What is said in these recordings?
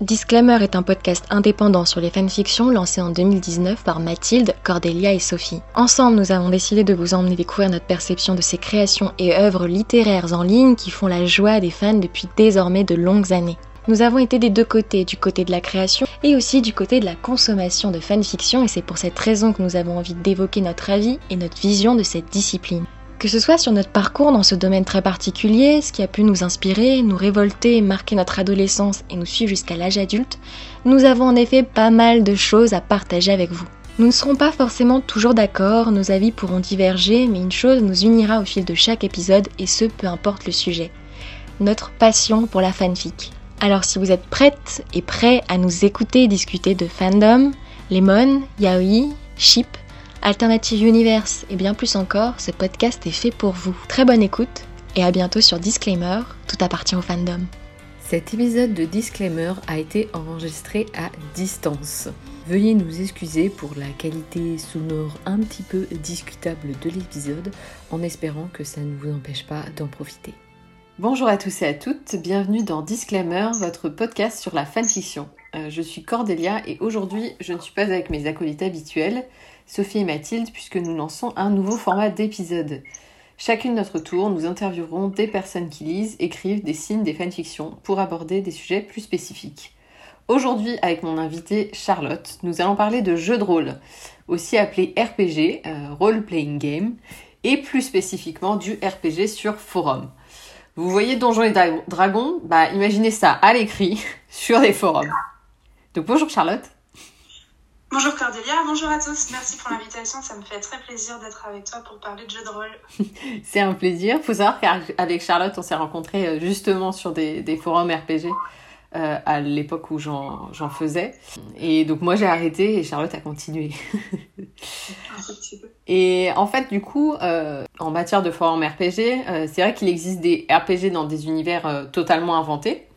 Disclaimer est un podcast indépendant sur les fanfictions lancé en 2019 par Mathilde, Cordelia et Sophie. Ensemble, nous avons décidé de vous emmener découvrir notre perception de ces créations et œuvres littéraires en ligne qui font la joie des fans depuis désormais de longues années. Nous avons été des deux côtés, du côté de la création et aussi du côté de la consommation de fanfiction et c'est pour cette raison que nous avons envie d'évoquer notre avis et notre vision de cette discipline. Que ce soit sur notre parcours dans ce domaine très particulier, ce qui a pu nous inspirer, nous révolter, marquer notre adolescence et nous suivre jusqu'à l'âge adulte, nous avons en effet pas mal de choses à partager avec vous. Nous ne serons pas forcément toujours d'accord, nos avis pourront diverger, mais une chose nous unira au fil de chaque épisode et ce peu importe le sujet. Notre passion pour la fanfic. Alors si vous êtes prête et prêt à nous écouter discuter de fandom, lemon, yaoi, ship, Alternative Universe et bien plus encore, ce podcast est fait pour vous. Très bonne écoute et à bientôt sur Disclaimer, tout appartient au fandom. Cet épisode de Disclaimer a été enregistré à distance. Veuillez nous excuser pour la qualité sonore un petit peu discutable de l'épisode, en espérant que ça ne vous empêche pas d'en profiter. Bonjour à tous et à toutes, bienvenue dans Disclaimer, votre podcast sur la fanfiction. Euh, je suis Cordelia et aujourd'hui je ne suis pas avec mes acolytes habituels. Sophie et Mathilde, puisque nous lançons un nouveau format d'épisode. Chacune notre tour, nous interviewerons des personnes qui lisent, écrivent, dessinent des fanfictions pour aborder des sujets plus spécifiques. Aujourd'hui, avec mon invitée Charlotte, nous allons parler de jeux de rôle, aussi appelé RPG, euh, Role Playing Game, et plus spécifiquement du RPG sur forum. Vous voyez Donjons et Dragons? Bah imaginez ça à l'écrit sur des forums. Donc bonjour Charlotte. Bonjour Cordelia, bonjour à tous. Merci pour l'invitation. Ça me fait très plaisir d'être avec toi pour parler de jeux de rôle. c'est un plaisir. Faut savoir qu'avec Charlotte, on s'est rencontrés euh, justement sur des, forums RPG euh, à l'époque où j'en faisais. Et donc moi j'ai arrêté et Charlotte a continué. et en fait, du coup, euh, en matière de forums RPG, c'est vrai qu'il existe des RPG dans des univers totalement inventés.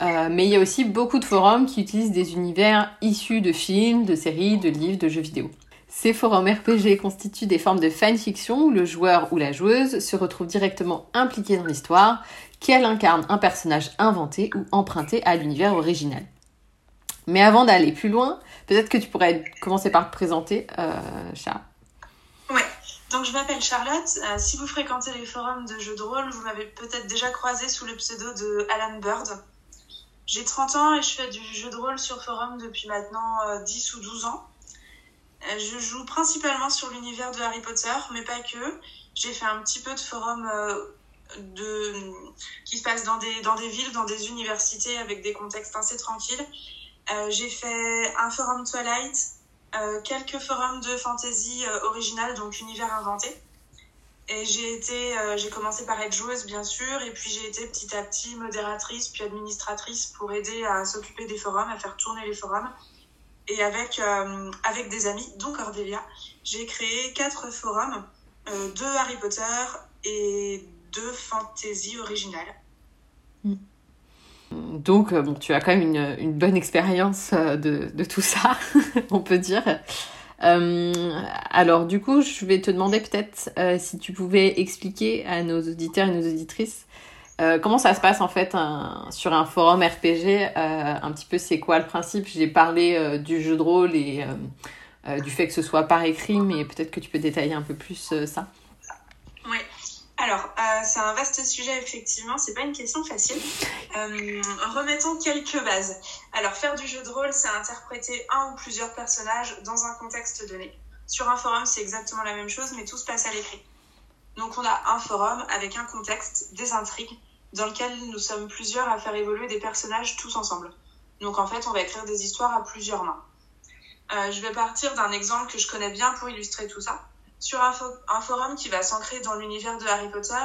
Euh, mais il y a aussi beaucoup de forums qui utilisent des univers issus de films, de séries, de livres, de jeux vidéo. Ces forums RPG constituent des formes de fanfiction où le joueur ou la joueuse se retrouve directement impliqué dans l'histoire, qu'elle incarne un personnage inventé ou emprunté à l'univers original. Mais avant d'aller plus loin, peut-être que tu pourrais commencer par te présenter, euh, Charles. Ouais, donc je m'appelle Charlotte. Euh, si vous fréquentez les forums de jeux de rôle, vous m'avez peut-être déjà croisé sous le pseudo de Alan Bird. J'ai 30 ans et je fais du jeu de rôle sur forum depuis maintenant 10 euh, ou 12 ans. Euh, je joue principalement sur l'univers de Harry Potter, mais pas que. J'ai fait un petit peu de forum euh, de... qui se passe dans des, dans des villes, dans des universités avec des contextes assez tranquilles. j'ai fait un forum Twilight, quelques forums de fantasy original, donc univers inventé. Et j'ai été, euh, j'ai commencé par être joueuse bien sûr, et puis j'ai été petit à petit modératrice puis administratrice pour aider à s'occuper des forums, à faire tourner les forums. Et avec euh, avec des amis, dont Cordelia, j'ai créé quatre forums, euh, deux Harry Potter et deux fantasy originales. Mm. Donc, bon, tu as quand même une, une bonne expérience de, de, tout ça, on peut dire. Euh, alors du coup, je vais te demander peut-être euh, si tu pouvais expliquer à nos auditeurs et nos auditrices euh, comment ça se passe en fait sur un forum RPG. un petit peu c'est quoi le principe? J'ai parlé du jeu de rôle et du fait que ce soit par écrit, mais peut-être que tu peux détailler un peu plus ça. Alors, euh, c'est un vaste sujet, effectivement, c'est pas une question facile. Euh, remettons quelques bases. Alors, faire du jeu de rôle, c'est interpréter un ou plusieurs personnages dans un contexte donné. Sur un forum, c'est exactement la même chose, mais tout se passe à l'écrit. Donc, on a un forum avec un contexte, des intrigues, dans lequel nous sommes plusieurs à faire évoluer des personnages tous ensemble. Donc, en fait, on va écrire des histoires à plusieurs mains. Euh, je vais partir d'un exemple que je connais bien pour illustrer tout ça. Sur un, forum qui va s'ancrer dans l'univers de Harry Potter,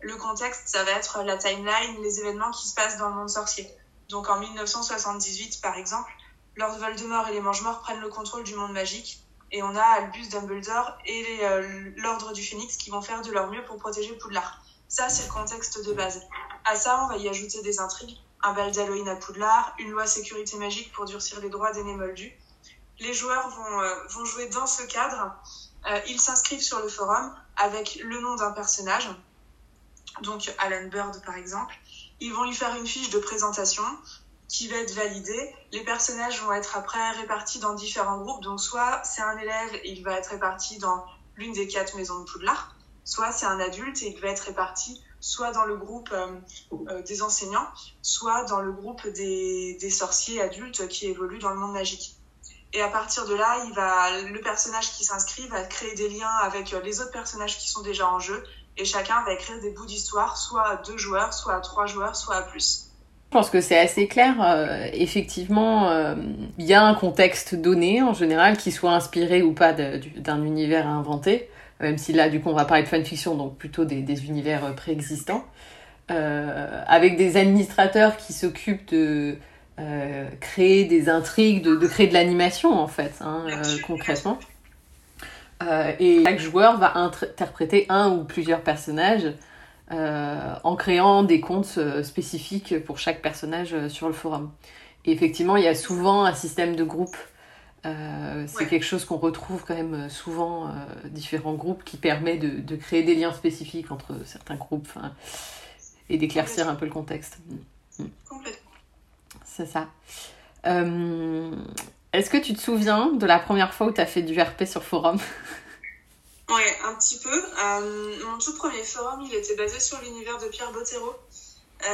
le contexte, ça va être la timeline, les événements qui se passent dans le monde sorcier. Donc en 1978, par exemple, Lord Voldemort et les Mange-Morts prennent le contrôle du monde magique. Et on a Albus Dumbledore et euh, l'Ordre du Phénix qui vont faire de leur mieux pour protéger Poudlard. Ça, c'est le contexte de base. À ça, on va y ajouter des intrigues. Un bal d'Halloween à Poudlard, une loi sécurité magique pour durcir les droits des Némoldus. Les joueurs vont, euh, vont jouer dans ce cadre ils s'inscrivent sur le forum avec le nom d'un personnage, donc Alan Bird par exemple. Ils vont lui faire une fiche de présentation qui va être validé. Les personnages vont être après répartis dans différents groupes. Donc soit c'est un élève et il va être réparti dans l'une des quatre maisons de Poudlard, soit c'est un adulte et il va être réparti soit dans le groupe euh, euh, des enseignants, soit dans le groupe des, sorciers adultes qui évoluent dans le monde magique. Et à partir de là, il va, le personnage qui s'inscrit va créer des liens avec les autres personnages qui sont déjà en jeu, et chacun va écrire des bouts d'histoire, soit à deux joueurs, soit à trois joueurs, soit à plus. Je pense que c'est assez clair. Euh, effectivement, il y a un contexte donné en général qui soit inspiré ou pas d'un univers inventé même si là, du coup, on va parler de fanfiction, donc plutôt des, univers euh, préexistants, euh, avec des administrateurs qui s'occupent de euh, créer des intrigues, de, de créer de l'animation, en fait, hein, euh, concrètement. Euh, et chaque joueur va interpréter un ou plusieurs personnages en créant des comptes spécifiques pour chaque personnage sur le forum. Et effectivement, il y a souvent un système de groupe c'est quelque chose qu'on retrouve quand même souvent, différents groupes, qui permet de, de, créer des liens spécifiques entre certains groupes et d'éclaircir un peu le contexte. Mm. Complètement. C'est ça. Euh, Est-ce que tu te souviens de la première fois où tu as fait du RP sur forum? Ouais, un petit peu. Euh, mon tout premier forum, il était basé sur l'univers de Pierre Bottero.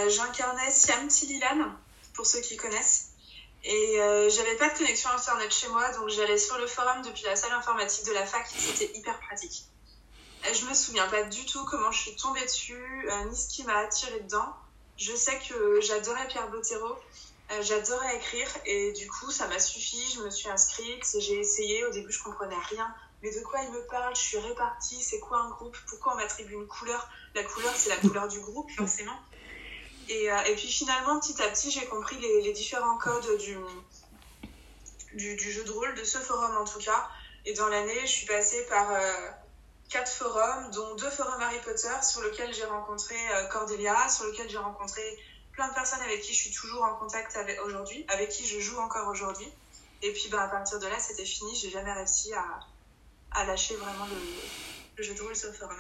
J'incarnais Siam Tililan, pour ceux qui connaissent. Et euh, j'avais pas de connexion internet chez moi, donc j'allais sur le forum depuis la salle informatique de la fac, c'était hyper pratique. Je me souviens pas du tout comment je suis tombée dessus, euh, ni ce qui m'a attiré dedans. Je sais que j'adorais Pierre Bottero, euh, j'adorais écrire, et du coup ça m'a suffi, je me suis inscrite, j'ai essayé, au début je comprenais rien. Mais de quoi il me parle? Je suis répartie, c'est quoi un groupe? Pourquoi on m'attribue une couleur? La couleur, c'est la couleur du groupe, forcément. Et, euh, et, puis finalement, petit à petit, j'ai compris les, différents codes du, du, jeu de rôle, de ce forum en tout cas. Et dans l'année, je suis passée par euh, quatre forums, dont deux forums Harry Potter, sur lesquels j'ai rencontré euh, Cordelia, sur lesquels j'ai rencontré plein de personnes avec qui je suis toujours en contact aujourd'hui, avec qui je joue encore aujourd'hui. Et puis ben, à partir de là, c'était fini, j'ai jamais réussi à, à lâcher vraiment le, jeu de rôle forum.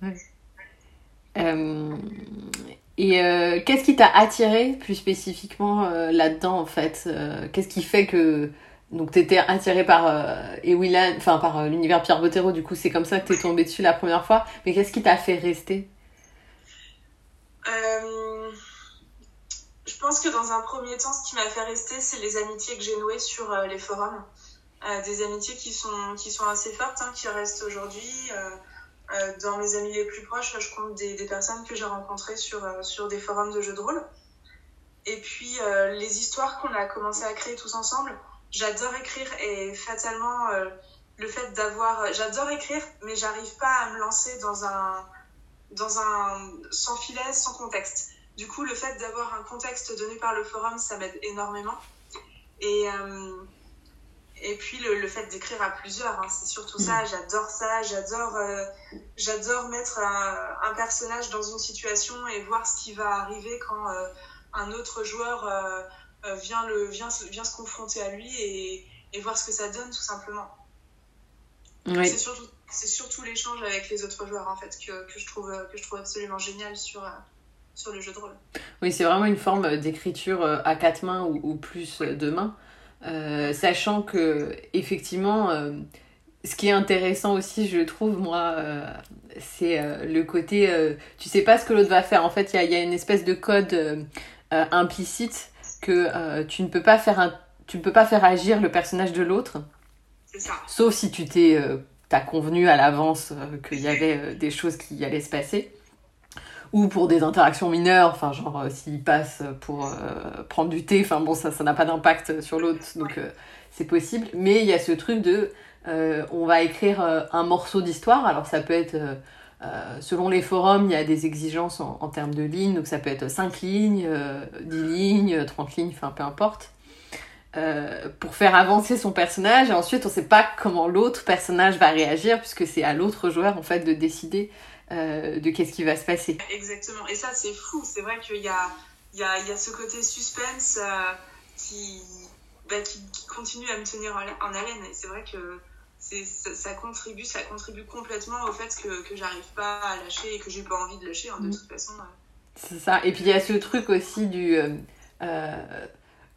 Ouais. Euh, et euh, qu'est-ce qui t'a attiré plus spécifiquement euh, là-dedans en fait Qu'est-ce qui fait que donc t'étais attiré par enfin par l'univers Pierre Bottero, du coup c'est comme ça que t'es tombé dessus la première fois. Mais qu'est-ce qui t'a fait rester? Je pense que dans un premier temps, ce qui m'a fait rester, c'est les amitiés que j'ai nouées sur les forums. des amitiés qui sont qui sont assez fortes, hein, qui restent aujourd'hui. Euh, dans mes amis les plus proches, je compte des, personnes que j'ai rencontrées sur, euh, sur des forums de jeux de rôle. Et puis, euh, les histoires qu'on a commencé à créer tous ensemble, j'adore écrire et fatalement, euh, le fait d'avoir. J'adore écrire, mais j'arrive pas à me lancer dans un. Dans un sans filet, sans contexte. Du coup, le fait d'avoir un contexte donné par le forum, ça m'aide énormément. Et, euh, et puis le, le fait d'écrire à plusieurs, hein, c'est surtout ça. J'adore ça. J'adore, euh, j'adore mettre un, un, personnage dans une situation et voir ce qui va arriver quand euh, un autre joueur euh, vient le vient, vient se confronter à lui et, et voir ce que ça donne tout simplement. Oui. C'est surtout l'échange avec les autres joueurs en fait que, que je trouve que je trouve absolument génial sur sur le jeu de rôle. Oui, c'est vraiment une forme d'écriture à quatre mains ou, ou plus de mains. Euh, sachant que effectivement, euh, ce qui est intéressant aussi, je trouve moi, euh, c'est euh, le côté, euh, tu sais pas ce que l'autre va faire. En fait, il y, y a, une espèce de code implicite que tu ne peux pas faire un, tu ne peux pas faire agir le personnage de l'autre. Sauf si tu t'es, t'as convenu à l'avance qu'il y avait des choses qui allaient se passer ou pour des interactions mineures, enfin genre euh, s'il passe pour euh, prendre du thé, enfin bon ça ça n'a pas d'impact sur l'autre donc euh, c'est possible. Mais il y a ce truc de on va écrire un morceau d'histoire, alors ça peut être selon les forums il y a des exigences en, en, termes de lignes, donc ça peut être 5 lignes, 10 lignes, 30 lignes, enfin peu importe. pour faire avancer son personnage et ensuite on sait pas comment l'autre personnage va réagir puisque c'est à l'autre joueur en fait de décider euh, de qu'est-ce qui va se passer. Exactement. Et ça, c'est fou. C'est vrai qu'il y a, il y, a, il y a ce côté suspense euh, qui, bah, qui, qui, continue à me tenir en, en haleine. Et c'est vrai que ça, ça, contribue, ça contribue complètement au fait que, que j'arrive pas à lâcher et que j'ai pas envie de lâcher hein, de mmh. toute façon. C'est ça. Et puis il y a ce truc aussi du.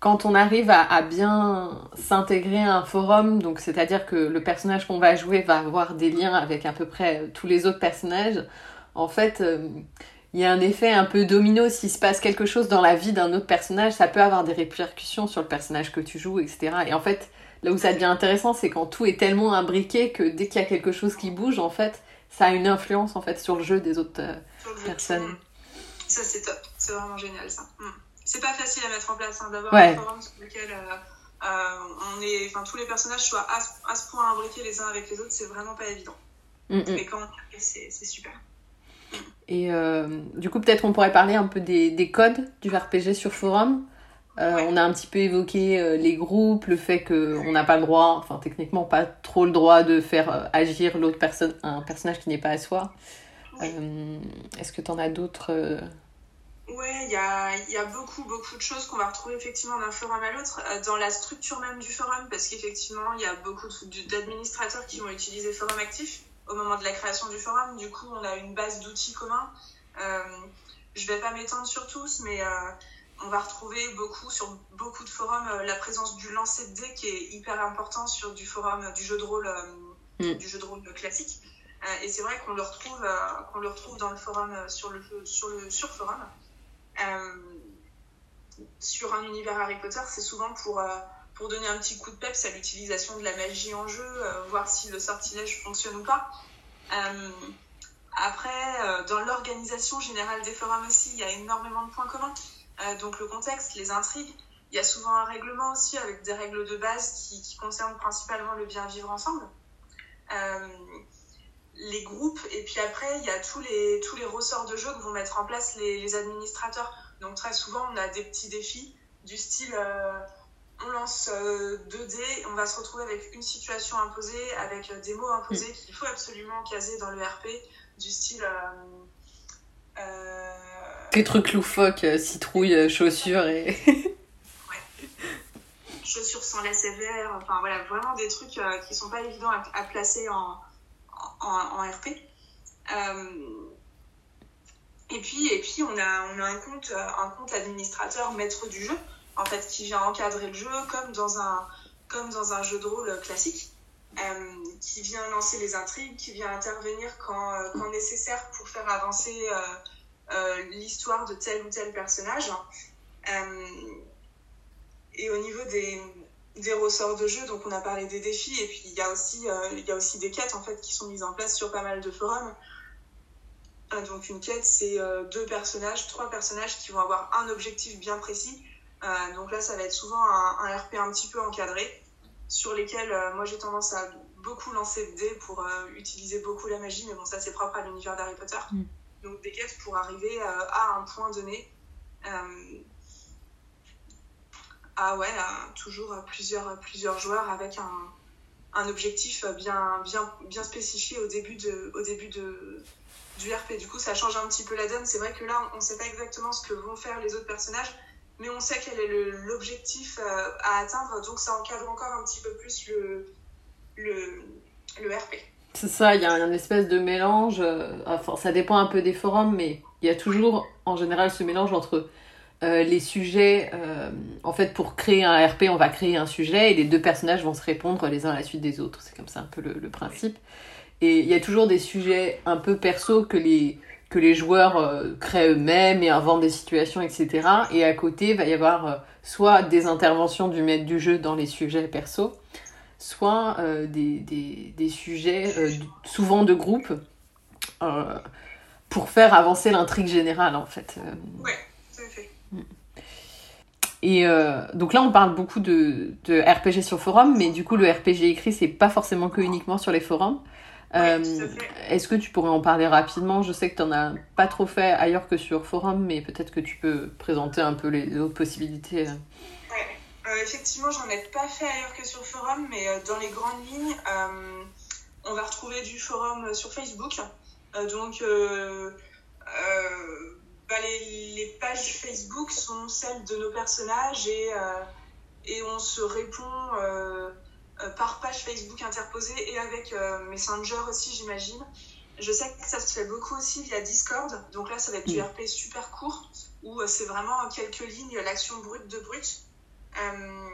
Quand on arrive à, à bien s'intégrer à un forum, donc c'est-à-dire que le personnage qu'on va jouer va avoir des liens avec à peu près tous les autres personnages, en fait, il y a un effet un peu domino. S'il se passe quelque chose dans la vie d'un autre personnage, ça peut avoir des répercussions sur le personnage que tu joues, etc. Et en fait, là où ça devient intéressant, c'est quand tout est tellement imbriqué que dès qu'il y a quelque chose qui bouge, en fait, ça a une influence en fait sur le jeu des autres euh, personnes. Ça c'est top, c'est vraiment génial ça. Mm. C'est pas facile à mettre en place hein, d'avoir un forum sur lequel euh, euh, on est, enfin tous les personnages soient à, ce point imbriqués les uns avec les autres, c'est vraiment pas évident. Mm, mm. Mais quand on c'est super. Et euh, du coup, peut-être on pourrait parler un peu des, des codes du RPG sur forum. Euh, on a un petit peu évoqué les groupes, le fait qu'on n'a pas le droit, enfin techniquement pas trop le droit de faire agir l'autre personne, un personnage qui n'est pas à soi. Est-ce que tu en as d'autres Ouais, il y a, y a, beaucoup, beaucoup de choses qu'on va retrouver effectivement d'un forum à l'autre, dans la structure même du forum, parce qu'effectivement, il y a beaucoup d'administrateurs qui vont utiliser Forum Actif au moment de la création du forum. Du coup, on a une base d'outils communs. Euh, je vais pas m'étendre sur tous, mais euh, on va retrouver beaucoup sur beaucoup de forums euh, la présence du lancer de dés qui est hyper important sur du forum du jeu de rôle, mm. du jeu de rôle classique. et c'est vrai qu'on le retrouve, qu'on le retrouve dans le forum sur le sur le sur forum. Sur un univers Harry Potter, c'est souvent pour pour donner un petit coup de peps à l'utilisation de la magie en jeu, euh, voir si le sortilège fonctionne ou pas. Euh, après, euh, dans l'organisation générale des forums aussi, il y a énormément de points communs. donc le contexte, les intrigues, il y a souvent un règlement aussi avec des règles de base qui concernent principalement le bien vivre ensemble. Les groupes, et puis après, il y a tous les, tous les ressorts de jeu que vont mettre en place les, les administrateurs. Donc très souvent, on a des petits défis du style on lance 2 euh, dés, on va se retrouver avec une situation imposée, avec euh, des mots imposés qu'il faut absolument caser dans le RP, du style. Euh, des trucs loufoques, citrouille, chaussures et. ouais. Chaussures sans la sévère, enfin voilà, vraiment des trucs qui sont pas évidents à, placer en, en, RP. et puis, et puis on, a, on a un compte, un compte administrateur maître du jeu en fait, qui vient encadrer le jeu comme dans un, comme dans un jeu de rôle classique, euh, qui vient lancer les intrigues, qui vient intervenir quand, euh, quand nécessaire pour faire avancer euh, l'histoire de tel ou tel personnage. et au niveau des, des ressorts de jeu, donc on a parlé des défis, et puis il y a aussi, il y a aussi des quêtes en fait, qui sont mises en place sur pas mal de forums. Donc une quête, c'est deux personnages, trois personnages qui vont avoir un objectif bien précis euh, donc là, ça va être souvent un, RP un petit peu encadré, sur lesquels euh, moi j'ai tendance à beaucoup lancer de dés pour euh, utiliser beaucoup la magie, mais bon, ça c'est propre à l'univers d'Harry Potter. Mm. Donc des quêtes pour arriver à un point donné. À ouais, toujours plusieurs, plusieurs joueurs avec un, un objectif bien, bien, bien spécifié au début, de, au début de, du RP. Du coup, ça change un petit peu la donne. C'est vrai que là, on ne sait pas exactement ce que vont faire les autres personnages, mais on sait quel est l'objectif euh, à atteindre, donc ça encadre encore un petit peu plus le, le, le RP. C'est ça, il y a un espèce de mélange, euh, enfin ça dépend un peu des forums, mais il y a toujours en général ce mélange entre euh, les sujets, en fait pour créer un RP on va créer un sujet et les deux personnages vont se répondre les uns à la suite des autres, c'est comme ça un peu le, principe. Et il y a toujours des sujets un peu perso que les, que les joueurs euh, créent eux-mêmes et inventent des situations, etc. Et à côté, il va y avoir euh, soit des interventions du maître du jeu dans les sujets perso, soit euh, des, des, des, sujets souvent de groupe pour faire avancer l'intrigue générale, en fait. Ouais, Mm. Et donc là, on parle beaucoup de, de, RPG sur forum, mais du coup, le RPG écrit, c'est pas forcément que uniquement sur les forums. Euh, est-ce que tu pourrais en parler rapidement? Je sais que tu n'en as pas trop fait ailleurs que sur forum, mais peut-être que tu peux présenter un peu les autres possibilités. Ouais. Euh, effectivement, j'en ai pas fait ailleurs que sur forum, mais euh, dans les grandes lignes, on va retrouver du forum sur Facebook. donc, bah, les, les, pages Facebook sont celles de nos personnages et, et on se répond euh, par page Facebook interposée et avec euh, Messenger aussi, j'imagine. je sais que ça se fait beaucoup aussi via Discord. Donc là, ça va être du. RP super court, où euh, c'est vraiment quelques lignes, l'action brute de brute. Euh,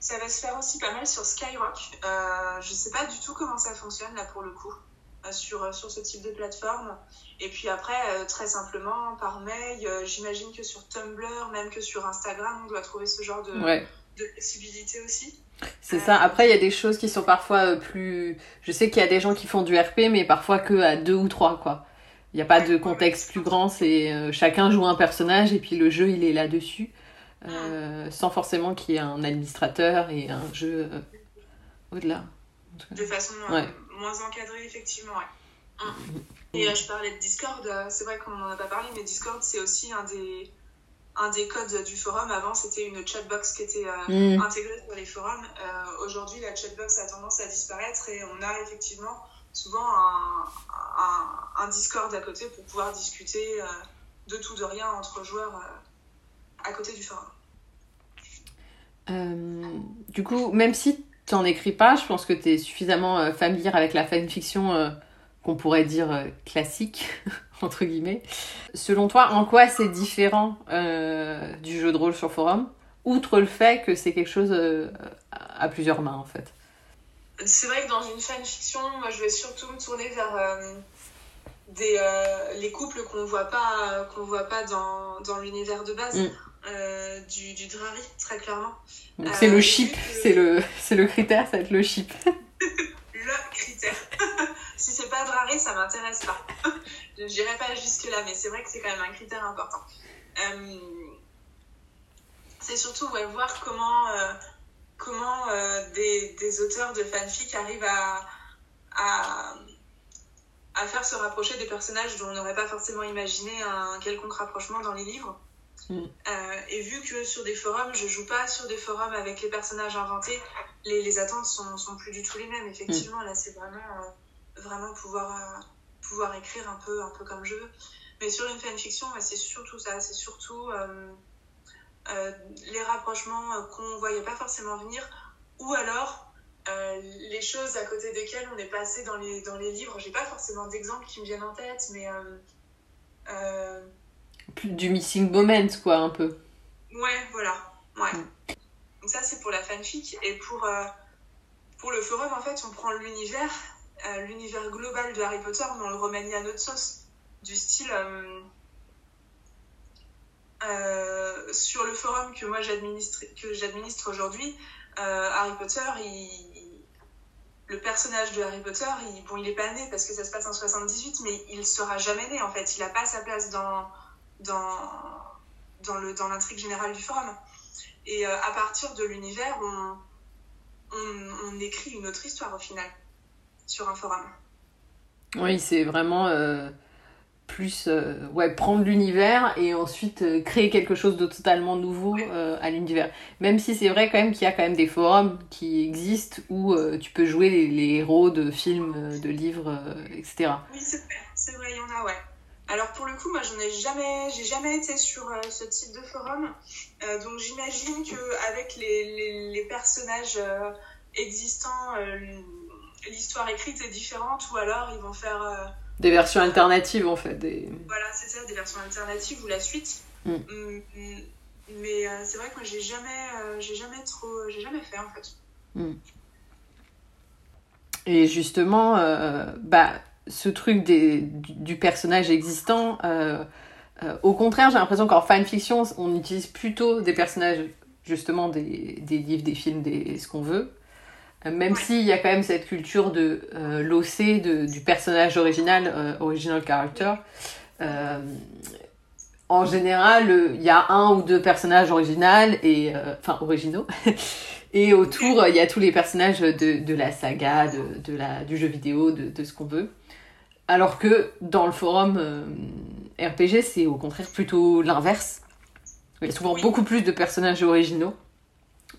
ça va se faire aussi pas mal sur Skyrock. Euh, je sais pas du tout comment ça fonctionne là pour le coup, euh, sur, euh, sur ce type de plateforme. Et puis après, euh, très simplement, par mail, euh, j'imagine que sur Tumblr, même que sur Instagram, on doit trouver ce genre de, Ouais. de possibilités aussi. C'est ça. Après, il y a des choses qui sont parfois euh, plus. Je sais qu'il y a des gens qui font du RP, mais parfois que à deux ou trois, quoi. Il n'y a pas de contexte plus grand. C'est euh, chacun joue un personnage et puis le jeu il est là dessus, euh, sans forcément qu'il y ait un administrateur et un jeu euh, au-delà. De façon euh, Ouais. Moins encadrée, effectivement. Ouais. Et euh, je parlais de Discord, euh, c'est vrai qu'on n'en a pas parlé, mais Discord, c'est aussi un des, un des codes du forum. Avant, c'était une chatbox qui était euh, Mm. intégrée sur les forums. Euh, Aujourd'hui, la chatbox a tendance à disparaître et on a effectivement souvent un, un, un Discord à côté pour pouvoir discuter euh, de tout, de rien entre joueurs à côté du forum. Du coup, même si tu n'en écris pas, je pense que tu es suffisamment euh, familière avec la fanfiction euh, qu'on pourrait dire euh, classique, entre guillemets. Selon toi, en quoi c'est différent du jeu de rôle sur forum, outre le fait que c'est quelque chose à plusieurs mains, en fait C'est vrai que dans une fanfiction, moi je vais surtout me tourner vers euh, des, euh, les couples qu'on voit pas, qu'on voit pas dans, dans l'univers de base Mm. Euh, du, du Drari, très clairement. Donc Euh, c'est le chip, que- c'est le, le critère, ça va être le chip. Le critère. si c'est pas Drari, ça m'intéresse pas. je n'irai pas jusque-là, mais c'est vrai que c'est quand même un critère important. Euh, c'est surtout ouais, voir comment, euh, comment euh, des, des auteurs de fanfic arrivent à, à, à faire se rapprocher des personnages dont on n'aurait pas forcément imaginé un quelconque rapprochement dans les livres. Euh, et vu que sur des forums, je joue pas sur des forums avec les personnages inventés, les, les attentes sont, sont plus du tout les mêmes. Effectivement, là, c'est vraiment, euh, vraiment pouvoir, euh, pouvoir écrire un peu, un peu comme je veux. Mais sur une fanfiction, c'est surtout ça. C'est surtout les rapprochements qu'on voyait pas forcément venir, ou alors les choses à côté desquelles on est passé dans les, dans les livres. J'ai pas forcément d'exemples qui me viennent en tête, mais Plus du missing moment, quoi, un peu. ouais, voilà. Ouais. Donc ça, c'est pour la fanfic. Et pour, euh, pour le forum, en fait, on prend l'univers, euh, l'univers global de Harry Potter, mais on le remanie à notre sauce. Du style... euh, sur le forum que moi j'administre que j'administre aujourd'hui, Harry Potter, il, le personnage de Harry Potter, il, bon, il est pas né parce que ça se passe en 78, mais il sera jamais né en fait. Il a pas sa place dans dans dans le dans l'intrigue générale du forum. Et euh, à partir de l'univers, on, on on écrit une autre histoire au final sur un forum. Oui, c'est vraiment euh, plus euh, ouais, prendre l'univers et ensuite créer quelque chose de totalement nouveau à l'univers. Même si c'est vrai quand même qu'il y a quand même des forums qui existent où tu peux jouer les, les héros de films, de livres, etc. Oui, c'est vrai, c'est vrai, il y en a, ouais. Alors pour le coup, moi, j'en ai jamais, j'ai jamais été sur euh, ce type de forum, Euh, donc j'imagine que avec les, les, les personnages euh, existants, l'histoire écrite est différente, ou alors ils vont faire, Des versions alternatives en fait. Des... voilà, c'est ça, des versions alternatives ou la suite. Mm. Mm, mm. Mais c'est vrai que moi, j'ai jamais, j'ai jamais trop, j'ai jamais fait en fait. Et justement, bah, ce truc des, du, du personnage existant, euh, euh, au contraire, j'ai l'impression qu'en fanfiction, on utilise plutôt des personnages, justement, des, des livres, des films, des, ce qu'on veut. Euh, Même Ouais. s'il y a quand même cette culture de l'OC, du personnage original, original character. En général, il y a un ou deux personnages originaux et enfin originaux. Et autour, il y a tous les personnages de, de la saga, de, de la, du jeu vidéo, de, de ce qu'on veut. Alors que dans le forum euh, RPG, c'est au contraire plutôt l'inverse. Il y a souvent Oui. beaucoup plus de personnages originaux.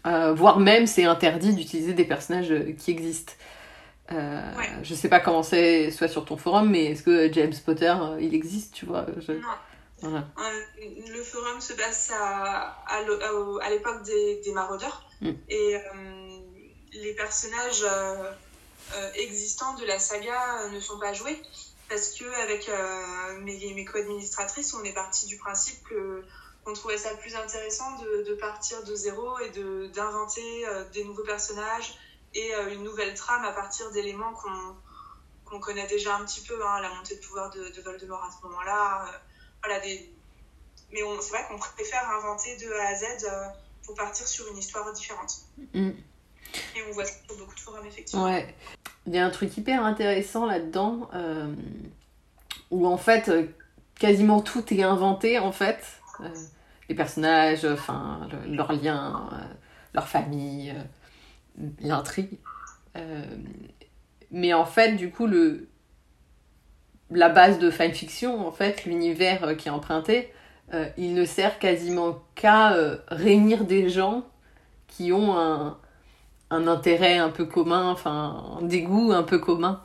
Euh, voire même, c'est interdit d'utiliser des personnages euh, qui existent. Euh, Ouais. Je sais pas comment c'est soit sur ton forum, mais est-ce que James Potter, il existe, tu vois je- Non. Voilà. Le forum se passe à, à, l'époque des, des maraudeurs Mm. et les personnages existants de la saga euh, ne sont pas joués. parce que avec mes, mes co-administratrices, on est parti du principe que qu'on trouvait ça plus intéressant de, de partir de zéro et de d'inventer des nouveaux personnages et une nouvelle trame à partir d'éléments qu'on connaît déjà un petit peu, hein, la montée de pouvoir de, de Voldemort à ce moment-là. voilà, des... Mais c'est vrai qu'on préfère inventer de A à Z pour partir sur une histoire différente. Mm. Et on voit ça sur beaucoup de forums, effectivement. Il y a un truc hyper intéressant là-dedans, euh, où en fait, euh, quasiment tout est inventé, en fait. Euh, les personnages, enfin, leurs liens, leur famille, l'intrigue. mais en fait, du coup, le, la base de fanfiction, en fait, l'univers qui est emprunté, il ne sert quasiment qu'à réunir des gens qui ont un, un intérêt un peu commun, enfin, des goûts un peu communs.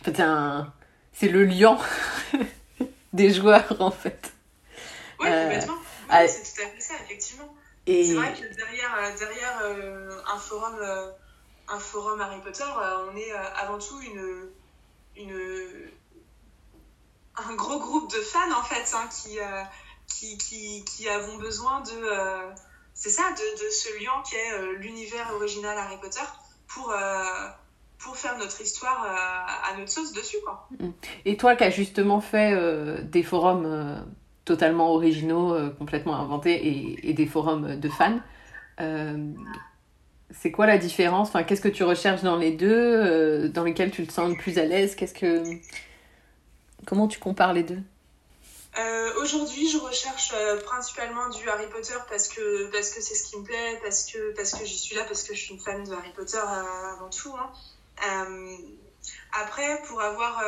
En fait, c'est le lion des joueurs, en fait. Oui, euh, complètement. Ah, c'est tout à fait ça, effectivement. Et... C'est vrai que derrière, euh, derrière euh, un, forum, un forum Harry Potter, on est avant tout une, une, un gros groupe de fans, en fait, hein, qui, qui, qui, qui, avons besoin de c'est ça, de, ce lion qui est euh, l'univers original Harry Potter pour, euh, pour faire notre histoire euh, à notre sauce dessus. Quoi. Mm. Et toi qui as justement fait des forums totalement originaux, complètement inventés et, et, des forums de fans, c'est quoi la différence? Enfin, Qu'est-ce que tu recherches dans les deux? Dans lesquels tu te sens le plus à l'aise? Qu'est-ce que... Comment tu compares les deux? Euh, aujourd'hui, je recherche euh, principalement du Harry Potter parce que parce que c'est ce qui me plaît, parce que parce que j'y suis là, parce que je suis une fan de Harry Potter euh, avant tout. Hein. après, pour avoir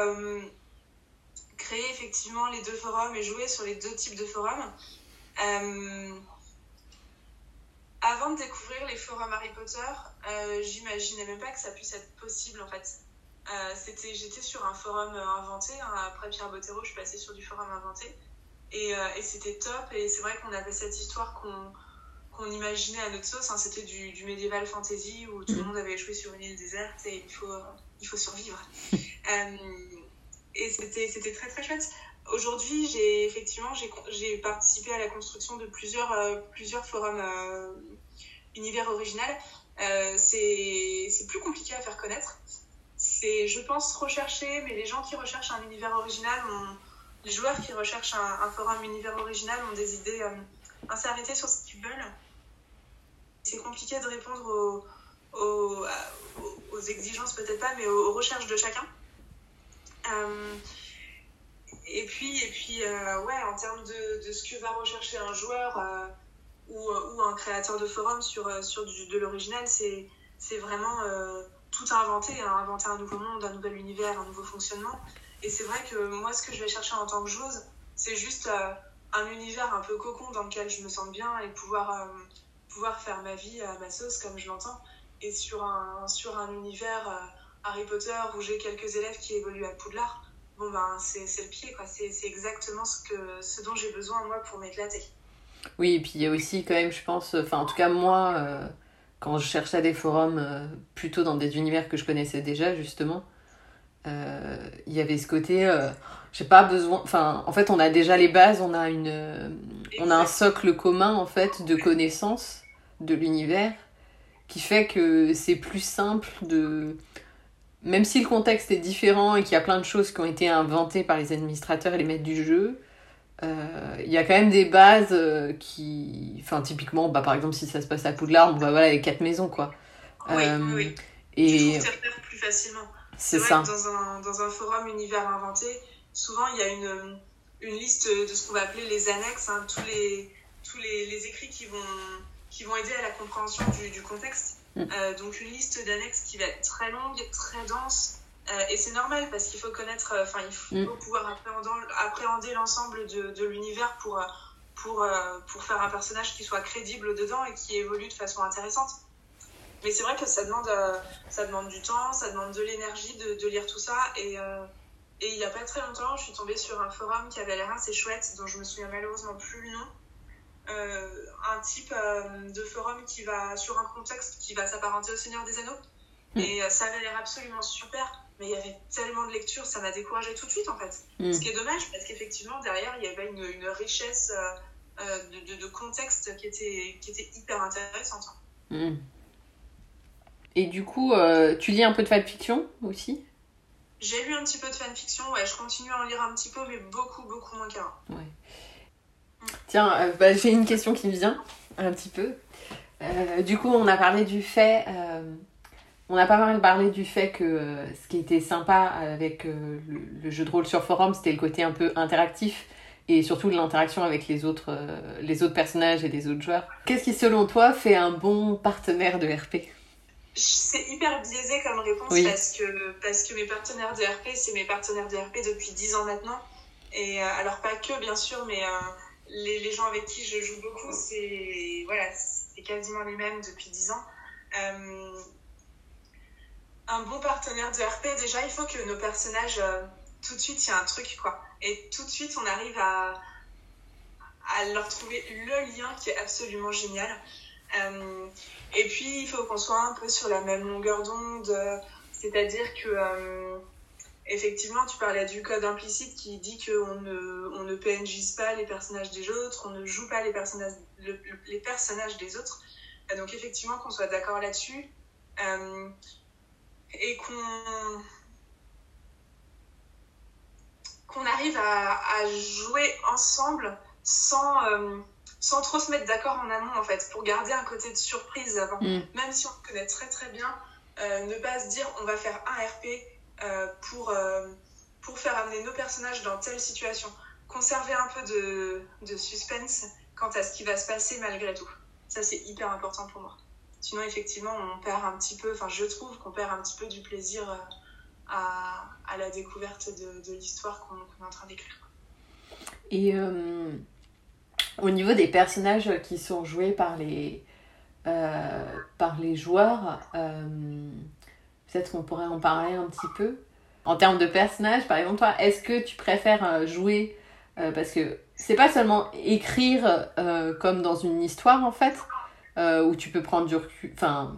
créé effectivement les deux forums et joué sur les deux types de forums, avant de découvrir les forums Harry Potter, j'imaginais même pas que ça puisse être possible en fait. Euh, c'était, j'étais sur un forum euh, inventé. Hein, après Pierre Bottero, je suis passée sur du forum inventé. Et, euh, et c'était top. Et c'est vrai qu'on avait cette histoire qu'on, qu'on imaginait à notre sauce. Hein, c'était du, du médiéval fantasy où tout le mm. monde avait échoué sur une île déserte et il faut, il faut survivre. et c'était, c'était très très chouette. Aujourd'hui, j'ai effectivement j'ai, j'ai participé à la construction de plusieurs, plusieurs forums univers original. c'est, c'est plus compliqué à faire connaître c'est, je pense, recherché, mais les gens qui recherchent un univers original, les joueurs qui recherchent un, forum univers original ont des idées euh, sur ce qu'ils veulent. C'est compliqué de répondre aux, aux, exigences, peut-être pas, mais aux, recherches de chacun. Euh, et puis, et puis euh, ouais, en termes de, ce que va rechercher un joueur ou, un créateur de forum sur, sur de l'original, c'est, c'est vraiment tout inventer, inventer un nouveau monde, un nouvel univers, un nouveau fonctionnement. Et c'est vrai que moi, ce que je vais chercher en tant que joueuse, c'est juste euh, un univers un peu cocon dans lequel je me sens bien et pouvoir, euh, pouvoir faire ma vie à ma sauce comme je l'entends. Et sur un, sur un univers euh, Harry Potter où j'ai quelques élèves qui évoluent à Poudlard, bon ben c'est le pied, quoi. C'est exactement ce, que, ce dont j'ai besoin, moi, pour m'éclater. Oui, et puis il y a aussi quand même, je pense, enfin en tout cas moi, quand je cherchais des forums euh, plutôt dans des univers que je connaissais déjà, justement, euh, il y avait ce côté, euh, j'ai pas besoin, enfin, en fait, on a déjà les bases, on a une, on a un socle commun, en fait, de connaissances de l'univers qui fait que c'est plus simple de, même si le contexte est différent et qu'il y a plein de choses qui ont été inventées par les administrateurs et les maîtres du jeu, il y a quand même des bases euh, qui. Enfin, typiquement, bah, par exemple, si ça se passe à Poudlard, on va voilà, les quatre maisons, quoi. Oui, euh, oui. Et... Tu plus facilement. C'est ça. Que dans, un, dans un forum univers inventé, souvent, il y a une, une liste de ce qu'on va appeler les annexes, hein, tous, les, tous les, les, écrits qui vont, qui vont aider à la compréhension du, du contexte. Mm. donc, une liste d'annexes qui va être très longue, très dense, euh, et c'est normal parce qu'il faut connaître, euh, enfin, il faut mm. pouvoir appréhender, l'ensemble de, de l'univers pour, euh, pour, pour faire un personnage qui soit crédible dedans et qui évolue de façon intéressante. Mais c'est vrai que ça demande, ça demande du temps, ça demande de l'énergie de, de, lire tout ça. Et, et il n'y a pas très longtemps, je suis tombée sur un forum qui avait l'air assez chouette, dont je me souviens malheureusement plus le nom. un type de forum qui va sur un contexte qui va s'apparenter au Seigneur des Anneaux. Mm. Et ça avait l'air absolument super mais il y avait tellement de lectures, ça m'a découragé tout de suite en fait. Mm. Ce qui est dommage parce qu'effectivement derrière il y avait une, une richesse euh, euh, de, de, de, contexte qui était, qui était hyper intéressante. Mm. Et du coup, euh, tu lis un peu de fanfiction aussi? J'ai lu un petit peu de fanfiction, ouais, je continue à en lire un petit peu, mais beaucoup, beaucoup moins qu'avant. Ouais. Mm. Tiens, euh, bah, j'ai une question qui me vient un petit peu. Du coup, on a parlé du fait on a pas mal parlé du fait que euh, ce qui était sympa avec euh, le, le, jeu de rôle sur forum, c'était le côté un peu interactif et surtout l'interaction avec les autres, euh, les autres personnages et les autres joueurs. Qu'est-ce qui, selon toi, fait un bon partenaire de RP C'est hyper biaisé comme réponse oui. parce, que, parce que mes partenaires de RP, c'est mes partenaires de RP depuis 10 ans maintenant. Et alors, pas que, bien sûr, mais les, les, gens avec qui je joue beaucoup, c'est voilà, quasiment les mêmes depuis 10 ans un bon partenaire de RP, déjà, il faut que nos personnages, euh, tout de suite, il y a un truc, quoi. Et tout de suite, on arrive à, à leur trouver le lien qui est absolument génial. Euh, et puis, il faut qu'on soit un peu sur la même longueur d'onde. C'est-à-dire que, euh, effectivement, tu parlais du code implicite qui dit qu'on ne, on ne PNJise pas les personnages des autres, on ne joue pas les personnages, le, les personnages des autres. Donc, effectivement, qu'on soit d'accord là-dessus. Et qu'on qu'on arrive à, à, jouer ensemble sans, euh, sans trop se mettre d'accord en amont en fait pour garder un côté de surprise avant. Mm. même si on connaît très très bien euh, ne pas se dire on va faire un RP euh, pour, pour faire amener nos personnages dans telle situation. Conserver un peu de, de suspense quant à ce qui va se passer malgré tout. Ça c'est hyper important pour moi Sinon, effectivement, on perd un petit peu, enfin, je trouve qu'on perd un petit peu du plaisir euh, à, à la découverte de, de l'histoire qu'on qu est en train d'écrire. Et euh, au niveau des personnages qui sont joués par les, euh, par les joueurs, peut-être qu'on pourrait en parler un petit peu. En termes de personnages, par exemple, toi, est-ce que tu préfères jouer parce que c'est pas seulement écrire comme dans une histoire en fait, euh, où tu peux prendre du recul. Enfin,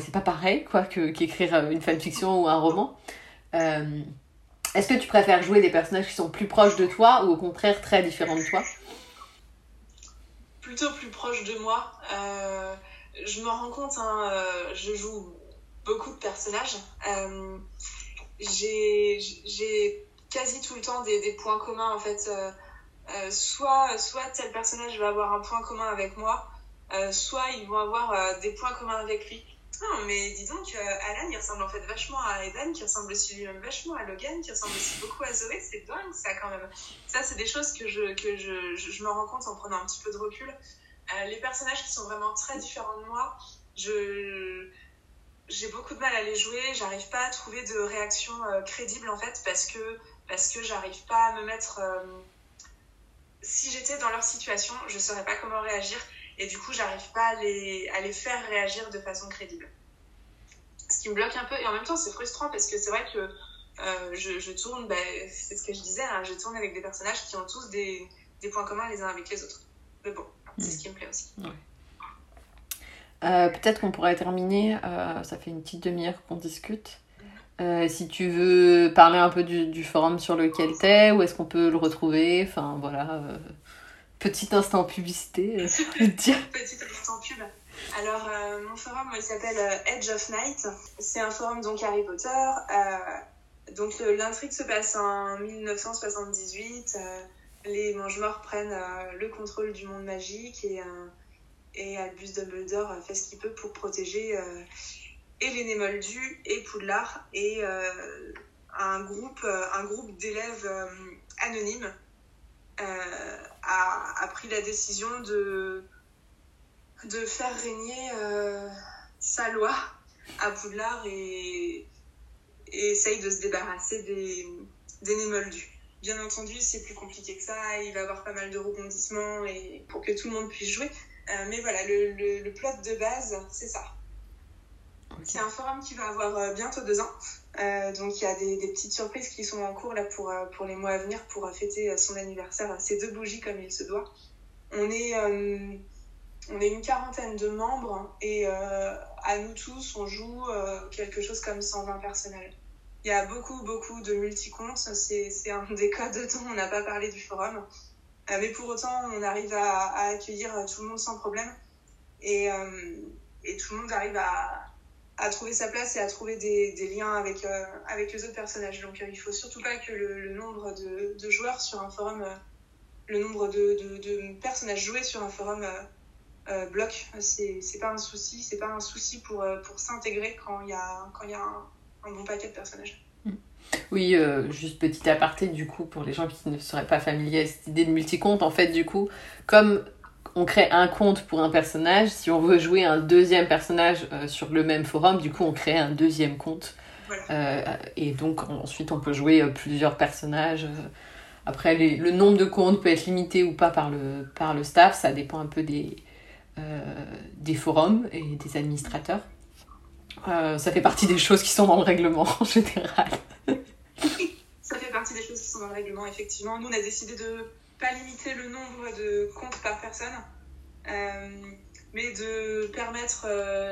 c'est pas pareil quoi qu'écrire qu une fanfiction ou un roman. Euh, Est-ce que tu préfères jouer des personnages qui sont plus proches de toi ou au contraire très différents de toi? Plutôt plus proches de moi. Euh, je me rends compte, hein, euh, je joue beaucoup de personnages. Euh, J'ai quasi tout le temps des, des, points communs en fait. soit, soit tel personnage va avoir un point commun avec moi, euh, soit ils vont avoir euh, des points communs avec lui. Non, mais dis donc, euh, Alan, il ressemble en fait vachement à Eden, qui ressemble aussi lui-même vachement à Logan, qui ressemble aussi beaucoup à Zoé. C'est dingue, ça, quand même. Ça, c'est des choses que, je, que je, je, me rends compte en prenant un petit peu de recul. Les personnages qui sont vraiment très différents de moi, je j'ai beaucoup de mal à les jouer. J'arrive pas à trouver de réaction euh, crédible, en fait, parce que, parce que j'arrive pas à me mettre... Si j'étais dans leur situation, je saurais pas comment réagir et du coup j'arrive pas à les, à les faire réagir de façon crédible. Ce qui me bloque un peu et en même temps c'est frustrant parce que c'est vrai que euh, je, je, tourne, bah, c'est ce que je disais, hein, je tourne avec des personnages qui ont tous des, des, points communs les uns avec les autres. Mais bon, c'est mmh. ce qui me plaît aussi. Ouais. Euh, Peut-être qu'on pourrait terminer, euh, ça fait une petite demi-heure qu'on discute. Euh, si tu veux parler un peu du, du forum sur lequel t'es, où est-ce qu'on peut le retrouver, enfin voilà. Euh, Petit instant publicité, euh. Petit instant pub. Alors, euh, mon forum, il s'appelle euh, Edge of Night. C'est un forum donc Harry Potter. Euh, donc, l'intrigue se passe en 1978. les Mange-Morts prennent le contrôle du monde magique et, et Albus Dumbledore fait ce qu'il peut pour protéger et les Némoldus et Poudlard et un groupe, un groupe d'élèves anonymes euh, a, a, pris la décision de, de faire régner euh, sa loi à Poudlard et, et essaye de se débarrasser des, des Némoldus. Bien entendu, c'est plus compliqué que ça, il va y avoir pas mal de rebondissements et pour que tout le monde puisse jouer. Euh, mais voilà, le, le, le plot de base, c'est ça. Okay. C'est un forum qui va avoir euh, bientôt deux ans. Euh, donc il y a des, petites surprises qui sont en cours là pour, euh, pour les mois à venir pour fêter son anniversaire, ces deux bougies comme il se doit. On est, euh, on est une quarantaine de membres et à nous tous, on joue quelque chose comme 120 personnels. il y a beaucoup, beaucoup de multi-comptes. C'est un des codes dont on n'a pas parlé du forum. mais pour autant, on arrive à, accueillir tout le monde sans problème. Et, et tout le monde arrive à, à trouver sa place et à trouver des, liens avec, avec les autres personnages. Donc il ne faut surtout pas que le, nombre de, joueurs sur un forum, le nombre de, personnages joués sur un forum euh, bloc. C'est pas un souci, c'est pas un souci pour, euh, s'intégrer quand il y a, quand y a un, bon paquet de personnages. Mm. Oui, euh, juste petit aparté du coup pour les gens qui ne seraient pas familiers à cette idée de multi-compte, en fait du coup, comme on crée un compte pour un personnage, si on veut jouer un deuxième personnage sur le même forum, du coup on crée un deuxième compte. et donc ensuite on peut jouer plusieurs personnages. Après, le nombre de comptes peut être limité ou pas par le, par le staff, ça dépend un peu des, euh, des forums et des administrateurs. Euh, ça fait partie des choses qui sont dans le règlement en général. ça fait partie des choses qui sont dans le règlement, effectivement. Nous, on a décidé de pas limiter le nombre de comptes par personne, euh, mais de permettre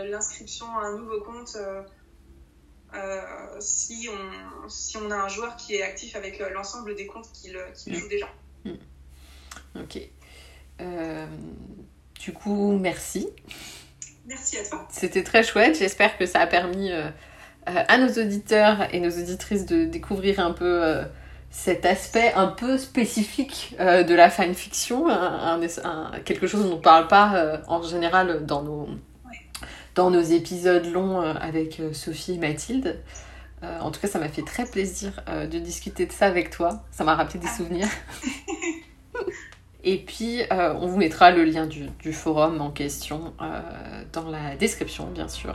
l'inscription à un nouveau compte si, on, si on a un joueur qui est actif avec l'ensemble des comptes qu'il mm. joue déjà. Mm. Ok. Du coup, merci. Merci à toi. C'était très chouette. J'espère que ça a permis euh, euh, à nos auditeurs et nos auditrices de découvrir un peu euh, cet aspect un peu spécifique de la fanfiction, un, quelque chose dont on ne parle pas en général dans nos, dans nos épisodes longs avec Sophie et Mathilde. en tout cas, ça m'a fait très plaisir de discuter de ça avec toi. Ça m'a rappelé des ah. souvenirs. Et puis, euh, on vous mettra le lien du, forum en question euh, dans la description, bien sûr.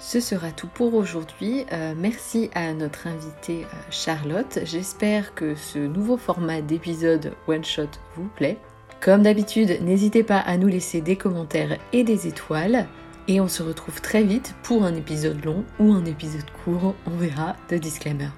Ce sera tout pour aujourd'hui. Euh, merci à notre invitée Charlotte. J'espère que ce nouveau format d'épisode One Shot vous plaît. Comme d'habitude, n'hésitez pas à nous laisser des commentaires et des étoiles. Et on se retrouve très vite pour un épisode long ou un épisode court, on verra de disclaimer.